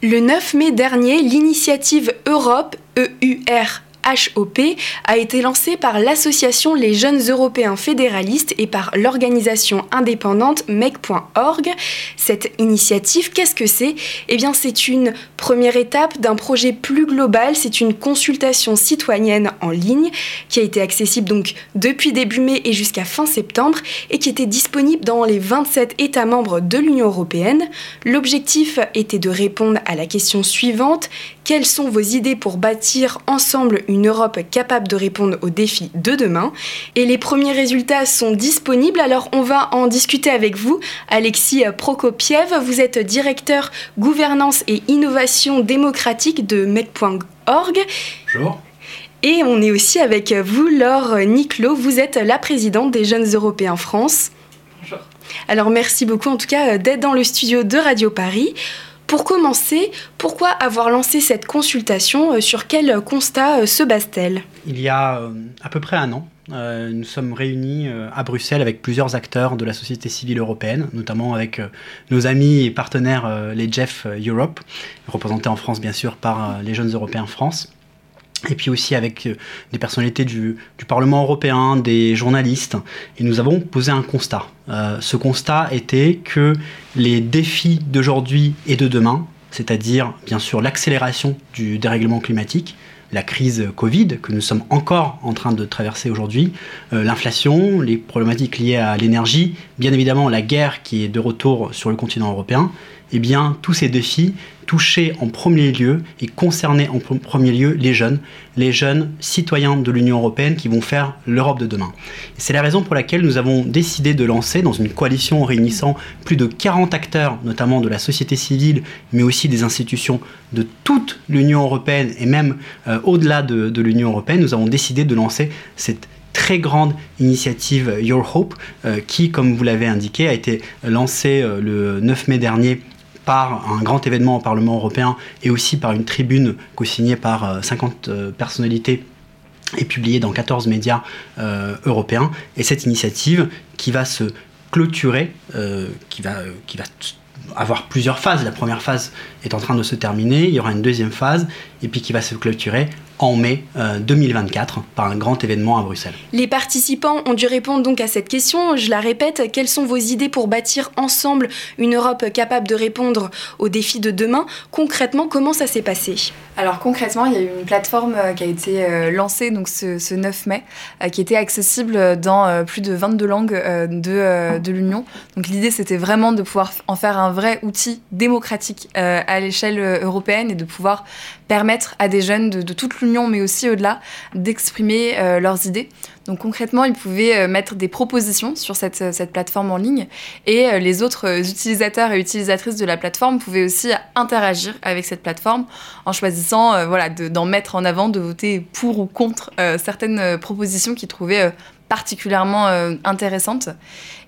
Le 9 mai dernier, l'initiative Europe, EUR HOP a été lancé par l'association Les Jeunes Européens Fédéralistes et par l'organisation indépendante MEC.org. Cette initiative, qu'est-ce que c'est? Eh bien, c'est une première étape d'un projet plus global. C'est une consultation citoyenne en ligne qui a été accessible donc depuis début mai et jusqu'à fin septembre et qui était disponible dans les 27 États membres de l'Union européenne. L'objectif était de répondre à la question suivante quelles sont vos idées pour bâtir ensemble une Europe capable de répondre aux défis de demain Et les premiers résultats sont disponibles, alors on va en discuter avec vous. Alexis Prokopiev, vous êtes directeur gouvernance et innovation démocratique de MEC.org. Bonjour. Et on est aussi avec vous, Laure Niclot, vous êtes la présidente des Jeunes Européens France. Bonjour. Alors merci beaucoup en tout cas d'être dans le studio de Radio Paris. Pour commencer, pourquoi avoir lancé cette consultation euh, Sur quel constat euh, se base-t-elle? Il y a euh, à peu près un an, nous sommes réunis à Bruxelles avec plusieurs acteurs de la société civile européenne, notamment avec nos amis et partenaires, les Jeff Europe, représentés en France bien sûr par les Jeunes Européens France et puis aussi avec euh, des personnalités du, Parlement européen, des journalistes, et nous avons posé un constat. Euh, ce constat était que les défis d'aujourd'hui et de demain, c'est-à-dire bien sûr l'accélération du dérèglement climatique, la crise Covid que nous sommes encore en train de traverser aujourd'hui, euh, l'inflation, les problématiques liées à l'énergie, bien évidemment la guerre qui est de retour sur le continent européen, eh bien tous ces défis toucher en premier lieu et concerner en premier lieu les jeunes, les jeunes citoyens de l'Union européenne qui vont faire l'Europe de demain. C'est la raison pour laquelle nous avons décidé de lancer dans une coalition réunissant plus de 40 acteurs, notamment de la société civile, mais aussi des institutions de toute l'Union européenne et même euh, au-delà de, l'Union européenne, nous avons décidé de lancer cette très grande initiative Your Hope, euh, qui, comme vous l'avez indiqué, a été lancée euh, le 9 mai dernier par un grand événement au Parlement européen et aussi par une tribune co-signée par 50 euh, euh, personnalités et publiée dans 14 médias euh, européens. Et cette initiative qui va se clôturer, qui, va, qui va avoir plusieurs phases. La première phase est en train de se terminer, il y aura une deuxième phase, et puis qui va se clôturer en mai 2024 par un grand événement à Bruxelles. Les participants ont dû répondre donc à cette question. Je la répète, quelles sont vos idées pour bâtir ensemble une Europe capable de répondre aux défis de demain? Concrètement, comment ça s'est passé? Alors concrètement, il y a eu une plateforme euh, qui a été euh, lancée donc ce, 9 mai, euh, qui était accessible dans plus de 22 langues de, de l'Union. Donc l'idée, c'était vraiment de pouvoir en faire un vrai outil démocratique à l'échelle européenne et de pouvoir permettre à des jeunes de, toute l'Union, mais aussi au-delà, d'exprimer euh, leurs idées. Donc concrètement, ils pouvaient euh, mettre des propositions sur cette, euh, cette plateforme en ligne et les autres utilisateurs et utilisatrices de la plateforme pouvaient aussi interagir avec cette plateforme en choisissant voilà, d'en mettre en avant, de voter pour ou contre certaines propositions qu'ils trouvaient particulièrement intéressantes.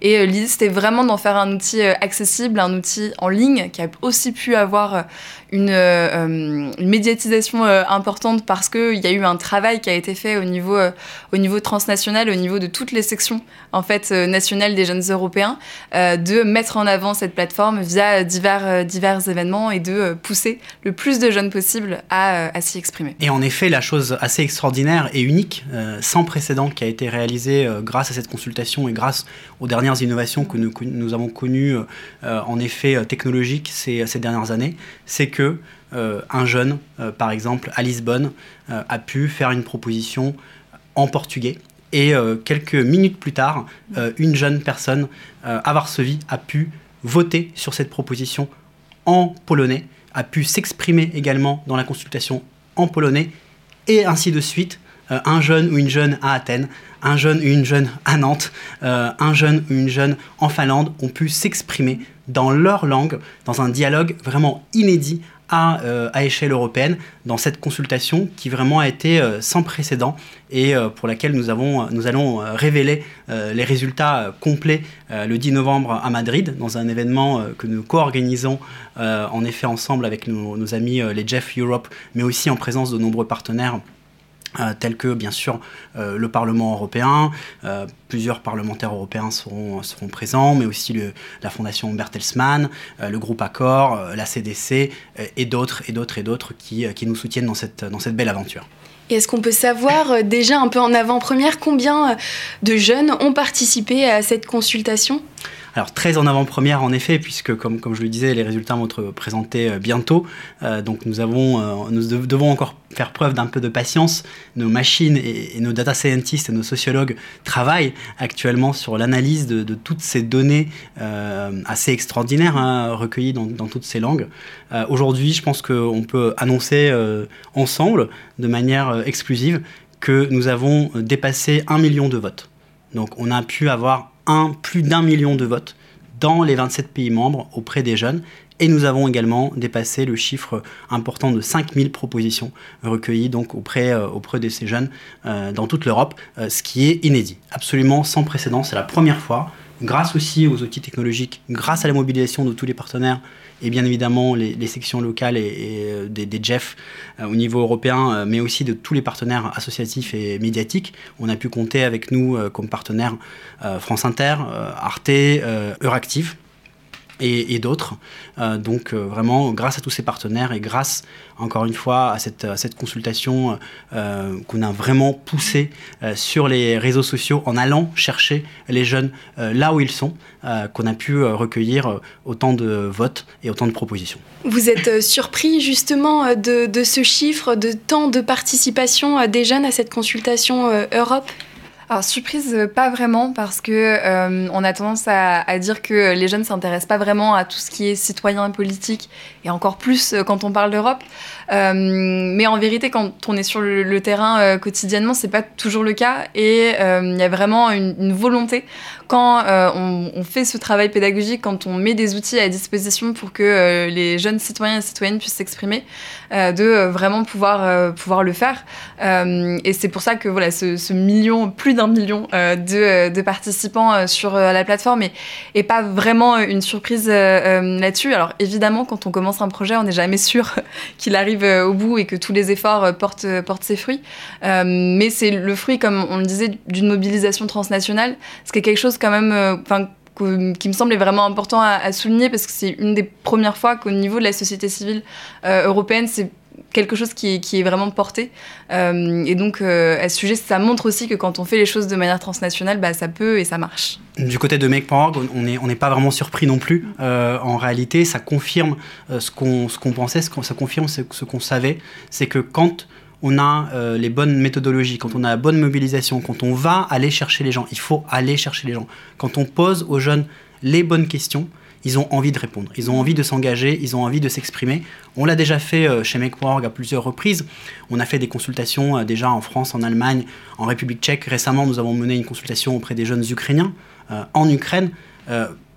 Et l'idée, c'était vraiment d'en faire un outil accessible, un outil en ligne qui a aussi pu avoir une, euh, médiatisation euh, importante parce qu'il y a eu un travail qui a été fait au niveau, euh, au niveau transnational, au niveau de toutes les sections en fait, nationales des jeunes européens, de mettre en avant cette plateforme via divers, divers événements et de pousser le plus de jeunes possible à s'y exprimer. Et en effet, la chose assez extraordinaire et unique, sans précédent, qui a été réalisée grâce à cette consultation et grâce aux dernières innovations que nous, avons connues, en effet, technologiques ces, dernières années, c'est que euh, un jeune, euh, par exemple à Lisbonne, euh, a pu faire une proposition en portugais. Et quelques minutes plus tard, une jeune personne à Varsovie a pu voter sur cette proposition en polonais, a pu s'exprimer également dans la consultation en polonais, et ainsi de suite. Un jeune ou une jeune à Athènes, un jeune ou une jeune à Nantes, un jeune ou une jeune en Finlande ont pu s'exprimer dans leur langue, dans un dialogue vraiment inédit euh, à, échelle européenne dans cette consultation qui vraiment a été euh, sans précédent et euh, pour laquelle nous, avons, nous allons révéler les résultats complets le 10 novembre à Madrid dans un événement que nous co-organisons en effet ensemble avec nos amis les Jeff Europe mais aussi en présence de nombreux partenaires euh, tels que bien sûr euh, le Parlement européen, euh, plusieurs parlementaires européens seront, présents, mais aussi la Fondation Bertelsmann, le groupe Accor, la CDC et d'autres et d'autres et d'autres qui, qui, nous soutiennent dans cette, dans cette belle aventure. Et est-ce qu'on peut savoir déjà un peu en avant-première combien de jeunes ont participé à cette consultation? Alors très en avant-première en effet, puisque comme, comme je le disais, les résultats vont être présentés bientôt. Euh, donc nous, avons, euh, nous devons encore faire preuve d'un peu de patience. Nos machines et, nos data scientists et nos sociologues travaillent actuellement sur l'analyse de, toutes ces données euh, assez extraordinaires hein, recueillies dans, toutes ces langues. Euh, Aujourd'hui, je pense qu'on peut annoncer euh, ensemble, de manière exclusive, que nous avons dépassé un million de votes. Donc on a pu avoir plus d'un million de votes dans les 27 pays membres auprès des jeunes. Et nous avons également dépassé le chiffre important de 5000 propositions recueillies donc auprès, euh, auprès de ces jeunes euh, dans toute l'Europe, euh, ce qui est inédit, absolument sans précédent. C'est la première fois, grâce aussi aux outils technologiques, grâce à la mobilisation de tous les partenaires et bien évidemment les, sections locales et, euh, des, des JEF euh, au niveau européen, euh, mais aussi de tous les partenaires associatifs et médiatiques. On a pu compter avec nous comme partenaires France Inter, Arte, Euractiv et, d'autres. Euh, donc euh, vraiment, grâce à tous ces partenaires et grâce, encore une fois, à cette, consultation euh, qu'on a vraiment poussée sur les réseaux sociaux en allant chercher les jeunes là où ils sont, qu'on a pu recueillir autant de votes et autant de propositions. Vous êtes surpris justement de, ce chiffre de temps de participation des jeunes à cette consultation Europe? Alors surprise, euh, pas vraiment, parce que euh, on a tendance à, dire que les jeunes s'intéressent pas vraiment à tout ce qui est citoyen et politique, et encore plus euh, quand on parle d'Europe. Mais en vérité, quand on est sur le, terrain euh, quotidiennement, c'est pas toujours le cas, et il y a vraiment une, volonté quand on, on, fait ce travail pédagogique, quand on met des outils à disposition pour que les jeunes citoyens et citoyennes puissent s'exprimer, de vraiment pouvoir pouvoir le faire. et c'est pour ça que voilà, ce, ce million, plus d'un million euh, de, euh, de, participants euh, sur la plateforme et, et, pas vraiment une surprise là-dessus. Alors évidemment, quand on commence un projet, on n'est jamais sûr qu'il arrive au bout et que tous les efforts portent, portent ses fruits. mais c'est le fruit, comme on le disait, d'une mobilisation transnationale, ce qui est quelque chose quand même... Qui me semble vraiment important à, souligner parce que c'est une des premières fois qu'au niveau de la société civile européenne, c'est quelque chose qui est, vraiment porté. Euh, et donc, euh, à ce sujet, ça montre aussi que quand on fait les choses de manière transnationale, bah, ça peut et ça marche. Du côté de Make.org, on n'est pas vraiment surpris non plus. Euh, en réalité, ça confirme ce qu'on qu pensait, ce qu ça confirme ce, ce qu'on savait. C'est que quand on a les bonnes méthodologies, quand on a la bonne mobilisation, quand on va aller chercher les gens, il faut aller chercher les gens. Quand on pose aux jeunes les bonnes questions, ils ont envie de répondre, ils ont envie de s'engager, ils ont envie de s'exprimer. On l'a déjà fait euh, chez Make.org à plusieurs reprises. On a fait des consultations euh, déjà en France, en Allemagne, en République tchèque. Récemment, nous avons mené une consultation auprès des jeunes ukrainiens euh, en Ukraine.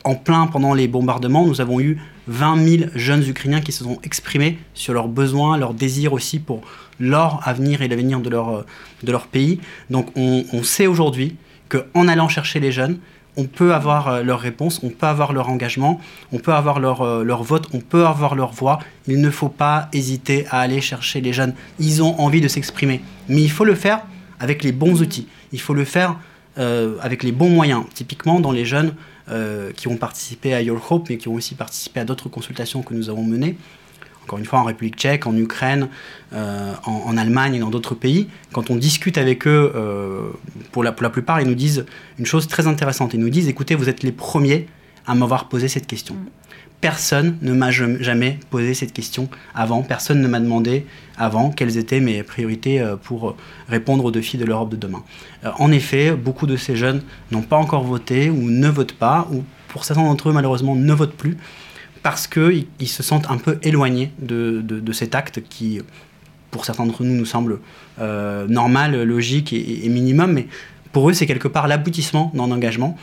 En plein pendant les bombardements, nous avons eu 20 000 jeunes ukrainiens qui se sont exprimés sur leurs besoins, leurs désirs aussi pour leur avenir et l'avenir de leur, de leur pays. Donc on, on sait aujourd'hui qu'en allant chercher les jeunes, on peut avoir euh, leur réponse, on peut avoir leur engagement, on peut avoir leur, euh, leur vote, on peut avoir leur voix. Il ne faut pas hésiter à aller chercher les jeunes. Ils ont envie de s'exprimer. Mais il faut le faire avec les bons outils. Il faut le faire euh, avec les bons moyens. Typiquement, dans les jeunes qui ont participé à Your Hope, mais qui ont aussi participé à d'autres consultations que nous avons menées, encore une fois en République tchèque, en Ukraine, euh, en, en, Allemagne et dans d'autres pays, quand on discute avec eux, euh, pour, la, pour la plupart, ils nous disent une chose très intéressante. Ils nous disent, écoutez, vous êtes les premiers à m'avoir posé cette question. Mm. Personne ne m'a jamais posé cette question avant, personne ne m'a demandé avant quelles étaient mes priorités euh, pour répondre aux défis de l'Europe de demain. En effet, beaucoup de ces jeunes n'ont pas encore voté ou ne votent pas, ou pour certains d'entre eux, malheureusement, ne votent plus parce qu'ils ils se sentent un peu éloignés de, cet acte qui, pour certains d'entre nous, nous semble euh, normal, logique et, et, minimum, mais pour eux, c'est quelque part l'aboutissement d'un engagement.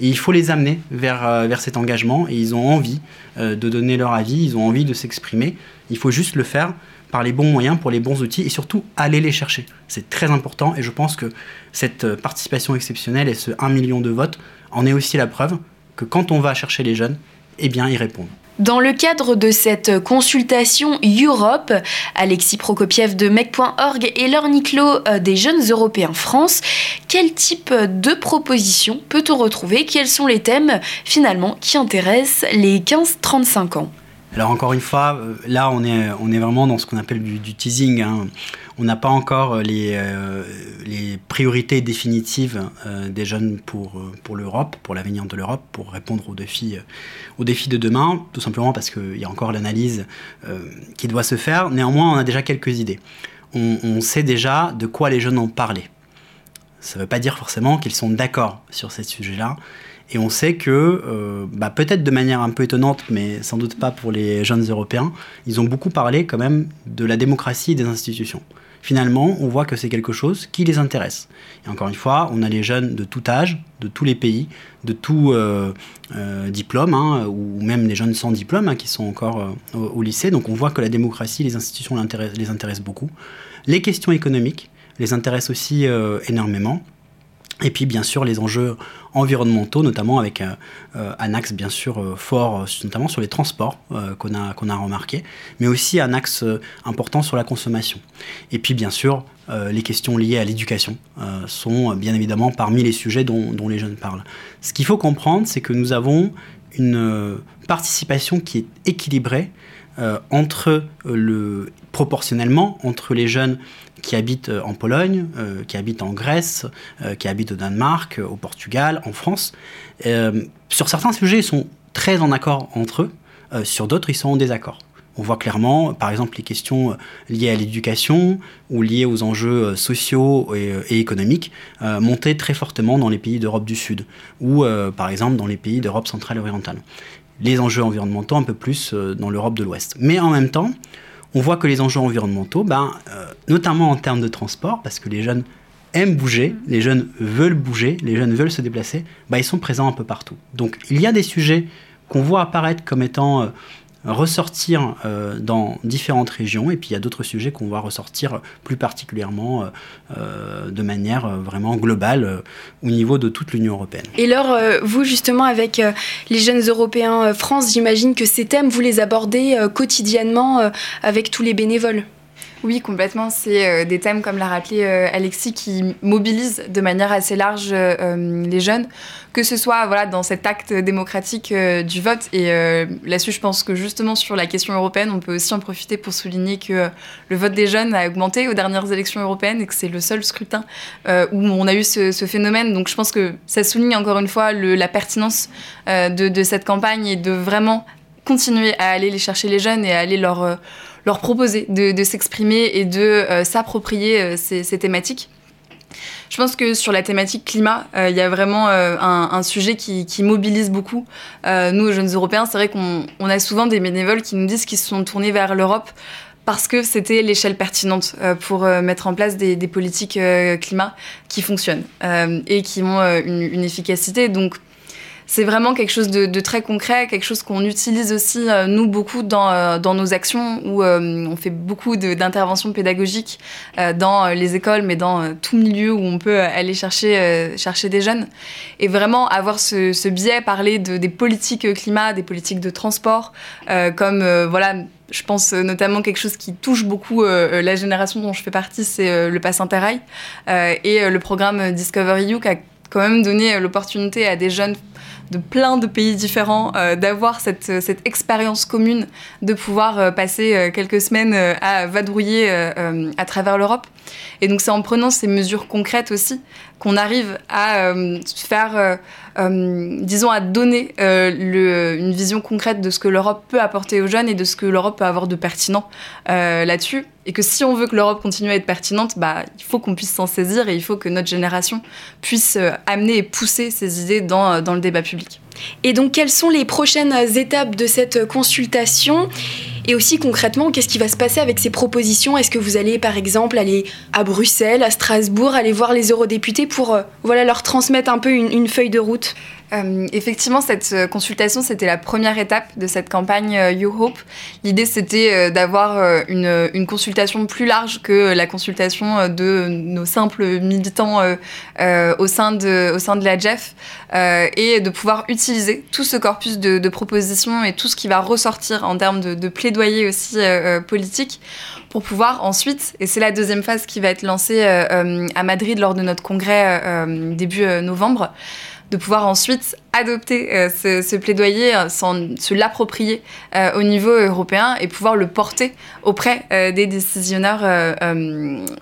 Et il faut les amener vers, euh, vers cet engagement, et ils ont envie euh, de donner leur avis, ils ont envie de s'exprimer. Il faut juste le faire par les bons moyens, pour les bons outils, et surtout aller les chercher. C'est très important, et je pense que cette participation exceptionnelle et ce 1 million de votes en est aussi la preuve que quand on va chercher les jeunes, eh bien, ils répondent. Dans le cadre de cette consultation Europe, Alexis Prokopiev de Mec.org et Laure Niclot euh, des Jeunes Européens France, quel type de propositions peut-on retrouver? Quels sont les thèmes finalement qui intéressent les 15-35 ans? Alors encore une fois, euh, là on est, on est vraiment dans ce qu'on appelle du, teasing. Hein. On n'a pas encore les, euh, les priorités définitives euh, des jeunes pour, pour l'Europe, pour l'avenir de l'Europe, pour répondre aux défis, aux défis de demain, tout simplement parce qu'il y a encore l'analyse qui doit se faire. Néanmoins, on a déjà quelques idées. On sait déjà de quoi les jeunes ont parlé. Ça ne veut pas dire forcément qu'ils sont d'accord sur ces sujets-là. Et on sait que, euh, bah, peut-être de manière un peu étonnante, mais sans doute pas pour les jeunes Européens, ils ont beaucoup parlé quand même de la démocratie et des institutions. Finalement, on voit que c'est quelque chose qui les intéresse. Et encore une fois, on a les jeunes de tout âge, de tous les pays, de tout euh, euh, diplôme, hein, ou même les jeunes sans diplôme hein, qui sont encore au, lycée. Donc on voit que la démocratie, les institutions les intéressent beaucoup. Les questions économiques les intéressent aussi énormément. Et puis bien sûr les enjeux environnementaux, notamment avec euh, un axe bien sûr euh, fort, euh, notamment sur les transports qu'on a, qu'on a remarqué, mais aussi un axe important sur la consommation. Et puis bien sûr les questions liées à l'éducation sont bien évidemment parmi les sujets dont, dont les jeunes parlent. Ce qu'il faut comprendre, c'est que nous avons une participation qui est équilibrée entre le proportionnellement entre les jeunes qui habitent euh, en Pologne, euh, qui habitent en Grèce, euh, qui habitent au Danemark, au Portugal, en France. sur certains sujets, ils sont très en accord entre eux, sur d'autres, ils sont en désaccord. On voit clairement, par exemple, les questions liées à l'éducation ou liées aux enjeux sociaux et, économiques monter très fortement dans les pays d'Europe du Sud ou, par exemple, dans les pays d'Europe centrale et orientale. Les enjeux environnementaux un peu plus dans l'Europe de l'Ouest. Mais en même temps, on voit que les enjeux environnementaux, ben, euh, notamment en termes de transport, parce que les jeunes aiment bouger, les jeunes veulent bouger, les jeunes veulent se déplacer, ben, ils sont présents un peu partout. Donc il y a des sujets qu'on voit apparaître comme étant euh, ressortir euh, dans différentes régions et puis il y a d'autres sujets qu'on va ressortir plus particulièrement euh, euh, de manière vraiment globale au niveau de toute l'Union européenne. Et alors, vous justement avec les jeunes européens France, j'imagine que ces thèmes, vous les abordez quotidiennement avec tous les bénévoles oui, complètement. C'est des thèmes, comme l'a rappelé Alexis, qui mobilisent de manière assez large les jeunes que ce soit voilà, dans cet acte démocratique euh, du vote. Et euh, là-dessus, je pense que justement sur la question européenne, on peut aussi en profiter pour souligner que euh, le vote des jeunes a augmenté aux dernières élections européennes et que c'est le seul scrutin où on a eu ce, phénomène. Donc je pense que ça souligne encore une fois la pertinence de, cette campagne et de vraiment continuer à aller les chercher les jeunes et à aller leur, leur proposer de, s'exprimer et de s'approprier ces thématiques. Je pense que sur la thématique climat, euh, il y a vraiment euh, un, sujet qui, mobilise beaucoup. Euh, nous, jeunes Européens, c'est vrai qu'on a souvent des bénévoles qui nous disent qu'ils se sont tournés vers l'Europe parce que c'était l'échelle pertinente pour mettre en place des, politiques climat qui fonctionnent et qui ont une, une efficacité. Donc, c'est vraiment quelque chose de, très concret, quelque chose qu'on utilise aussi, euh, nous, beaucoup dans, euh, dans, nos actions, où euh, on fait beaucoup d'interventions pédagogiques dans les écoles, mais dans tout milieu où on peut aller chercher, chercher des jeunes. Et vraiment avoir ce, biais, parler de, des politiques climat, des politiques de transport, comme, voilà, je pense notamment quelque chose qui touche beaucoup la génération dont je fais partie, c'est le Pass Interrail et le programme Discovery You qui a quand même donné l'opportunité à des jeunes de plein de pays différents, euh, d'avoir cette, cette expérience commune, de pouvoir euh, passer euh, quelques semaines à vadrouiller à travers l'Europe. Et donc c'est en prenant ces mesures concrètes aussi qu'on arrive à faire, disons, à donner une vision concrète de ce que l'Europe peut apporter aux jeunes et de ce que l'Europe peut avoir de pertinent là-dessus. Et que si on veut que l'Europe continue à être pertinente, bah, il faut qu'on puisse s'en saisir et il faut que notre génération puisse amener et pousser ces idées dans, dans le débat public. Et donc, quelles sont les prochaines étapes de cette consultation? Et aussi concrètement, qu'est-ce qui va se passer avec ces propositions? Est-ce que vous allez par exemple aller à Bruxelles, à Strasbourg, aller voir les eurodéputés pour euh, voilà, leur transmettre un peu une, feuille de route? Euh, effectivement, cette euh, consultation, c'était la première étape de cette campagne euh, You Hope. L'idée, c'était d'avoir une, consultation plus large que la consultation de nos simples militants au, sein de, la JEF et de pouvoir utiliser tout ce corpus de, propositions et tout ce qui va ressortir en termes de plaidoyer aussi politique pour pouvoir ensuite, et c'est la deuxième phase qui va être lancée à Madrid lors de notre congrès début novembre, de pouvoir ensuite adopter euh, ce, plaidoyer, euh, se l'approprier euh, au niveau européen et pouvoir le porter auprès des décisionnaires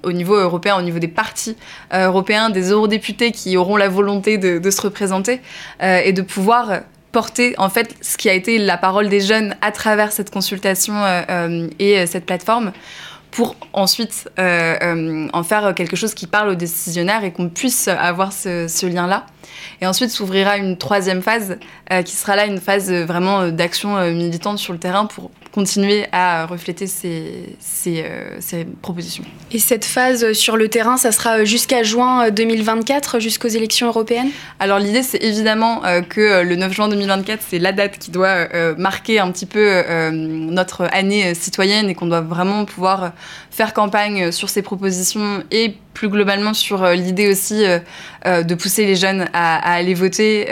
au niveau européen, au niveau des partis européens, des eurodéputés qui auront la volonté de, de se représenter et de pouvoir porter en fait ce qui a été la parole des jeunes à travers cette consultation et cette plateforme pour ensuite euh, euh, en faire quelque chose qui parle aux décisionnaires et qu'on puisse avoir ce, lien-là. Et ensuite s'ouvrira une troisième phase euh, qui sera là une phase vraiment d'action militante sur le terrain pour continuer à refléter ces, ces, ces, propositions. Et cette phase sur le terrain, ça sera jusqu'à juin 2024, jusqu'aux élections européennes? Alors l'idée, c'est évidemment que le 9 juin 2024, c'est la date qui doit marquer un petit peu notre année citoyenne et qu'on doit vraiment pouvoir faire campagne sur ces propositions et plus globalement sur euh, l'idée aussi euh, euh, de pousser les jeunes à, aller voter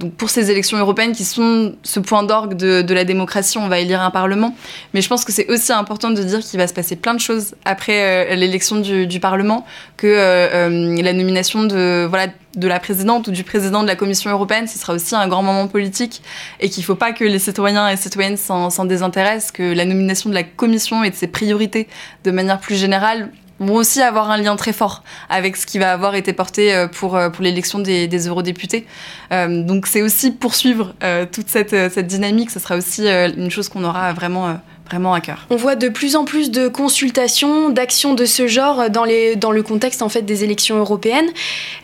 donc pour ces élections européennes qui sont ce point d'orgue de, la démocratie, on va élire un parlement. Mais je pense que c'est aussi important de dire qu'il va se passer plein de choses après l'élection du, parlement, que la nomination de voilà de la présidente ou du président de la Commission européenne, ce sera aussi un grand moment politique et qu'il ne faut pas que les citoyens et citoyennes s'en désintéressent, que la nomination de la Commission et de ses priorités de manière plus générale vont aussi avoir un lien très fort avec ce qui va avoir été porté euh, pour, euh, pour l'élection des, eurodéputés. Euh, donc c'est aussi poursuivre toute cette, cette dynamique, ce sera aussi une chose qu'on aura vraiment vraiment à cœur. On voit de plus en plus de consultations, d'actions de ce genre dans, les, dans le contexte en fait des élections européennes.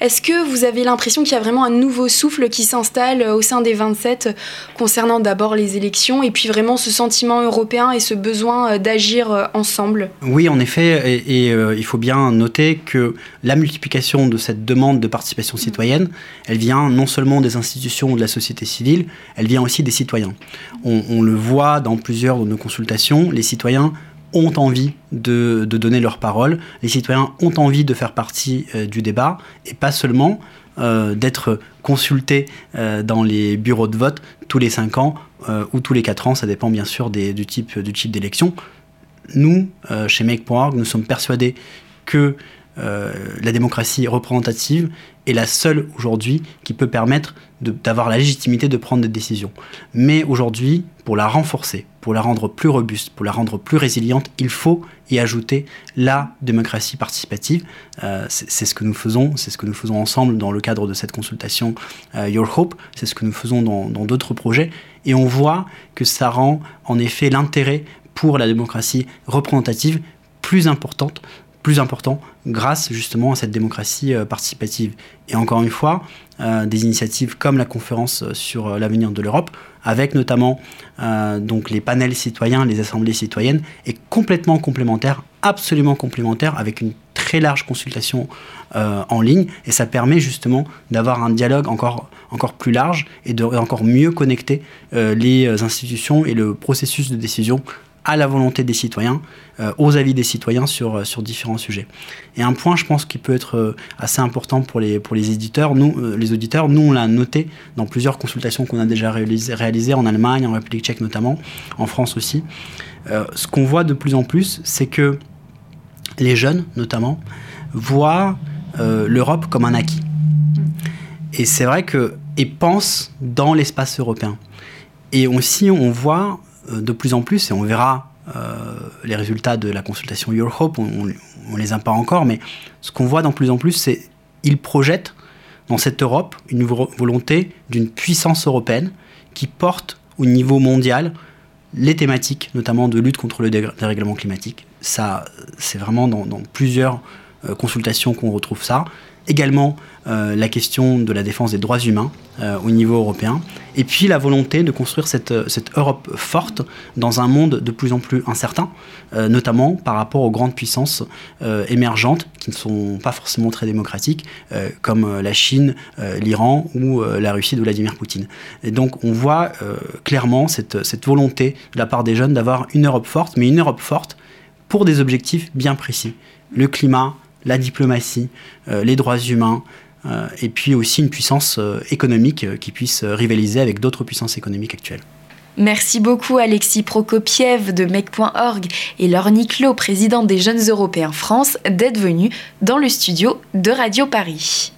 Est-ce que vous avez l'impression qu'il y a vraiment un nouveau souffle qui s'installe au sein des 27 concernant d'abord les élections et puis vraiment ce sentiment européen et ce besoin d'agir ensemble? Oui, en effet, et, euh, il faut bien noter que la multiplication de cette demande de participation citoyenne, elle vient non seulement des institutions ou de la société civile, elle vient aussi des citoyens. On, on le voit dans plusieurs de nos consultations les citoyens ont envie de, donner leur parole, les citoyens ont envie de faire partie euh, du débat et pas seulement euh, d'être consultés euh, dans les bureaux de vote tous les 5 ans ou tous les 4 ans, ça dépend bien sûr du type du d'élection. Nous, chez Make.org, nous sommes persuadés que la démocratie représentative est la seule aujourd'hui qui peut permettre d'avoir la légitimité de prendre des décisions. Mais aujourd'hui, pour la renforcer, pour la rendre plus robuste, pour la rendre plus résiliente, il faut y ajouter la démocratie participative. Euh, c'est ce que nous faisons, c'est ce que nous faisons ensemble dans le cadre de cette consultation euh, Your Hope, c'est ce que nous faisons dans d'autres projets, et on voit que ça rend en effet l'intérêt pour la démocratie représentative plus importante plus important grâce justement à cette démocratie euh, participative. Et encore une fois, euh, des initiatives comme la conférence euh, sur l'avenir de l'Europe, avec notamment les panels citoyens, les assemblées citoyennes, est complètement complémentaire, absolument complémentaire, avec une très large consultation en ligne, et ça permet justement d'avoir un dialogue encore, encore plus large et de encore mieux connecter les institutions et le processus de décision à la volonté des citoyens, euh, aux avis des citoyens sur, euh, sur différents sujets. Et un point, je pense, qui peut être euh, assez important pour les, pour les éditeurs, nous, les auditeurs, nous, on l'a noté dans plusieurs consultations qu'on a déjà réalisées, en Allemagne, en République tchèque notamment, en France aussi. ce qu'on voit de plus en plus, c'est que les jeunes, notamment, voient l'Europe comme un acquis. Et c'est vrai que et pensent dans l'espace européen. Et aussi, on voit de plus en plus, et on verra euh, les résultats de la consultation Your Hope, on ne les a pas encore, mais ce qu'on voit de plus en plus, c'est qu'ils projettent dans cette Europe une volonté d'une puissance européenne qui porte au niveau mondial les thématiques, notamment de lutte contre le dérèglement climatique. Ça, c'est vraiment dans, plusieurs euh, consultations qu'on retrouve ça. Également la question de la défense des droits humains au niveau européen, et puis la volonté de construire cette, cette, Europe forte dans un monde de plus en plus incertain, notamment par rapport aux grandes puissances émergentes qui ne sont pas forcément très démocratiques, comme la Chine, l'Iran ou la Russie de Vladimir Poutine. Et donc on voit clairement cette, cette volonté de la part des jeunes d'avoir une Europe forte, mais une Europe forte pour des objectifs bien précis. Le climat, la diplomatie, euh, les droits humains, euh, et puis aussi une puissance euh, économique qui puisse rivaliser avec d'autres puissances économiques actuelles. Merci beaucoup Alexis Prokopiev de Mec.org et Laure Niclot, présidente des Jeunes Européens France, d'être venus dans le studio de Radio Paris.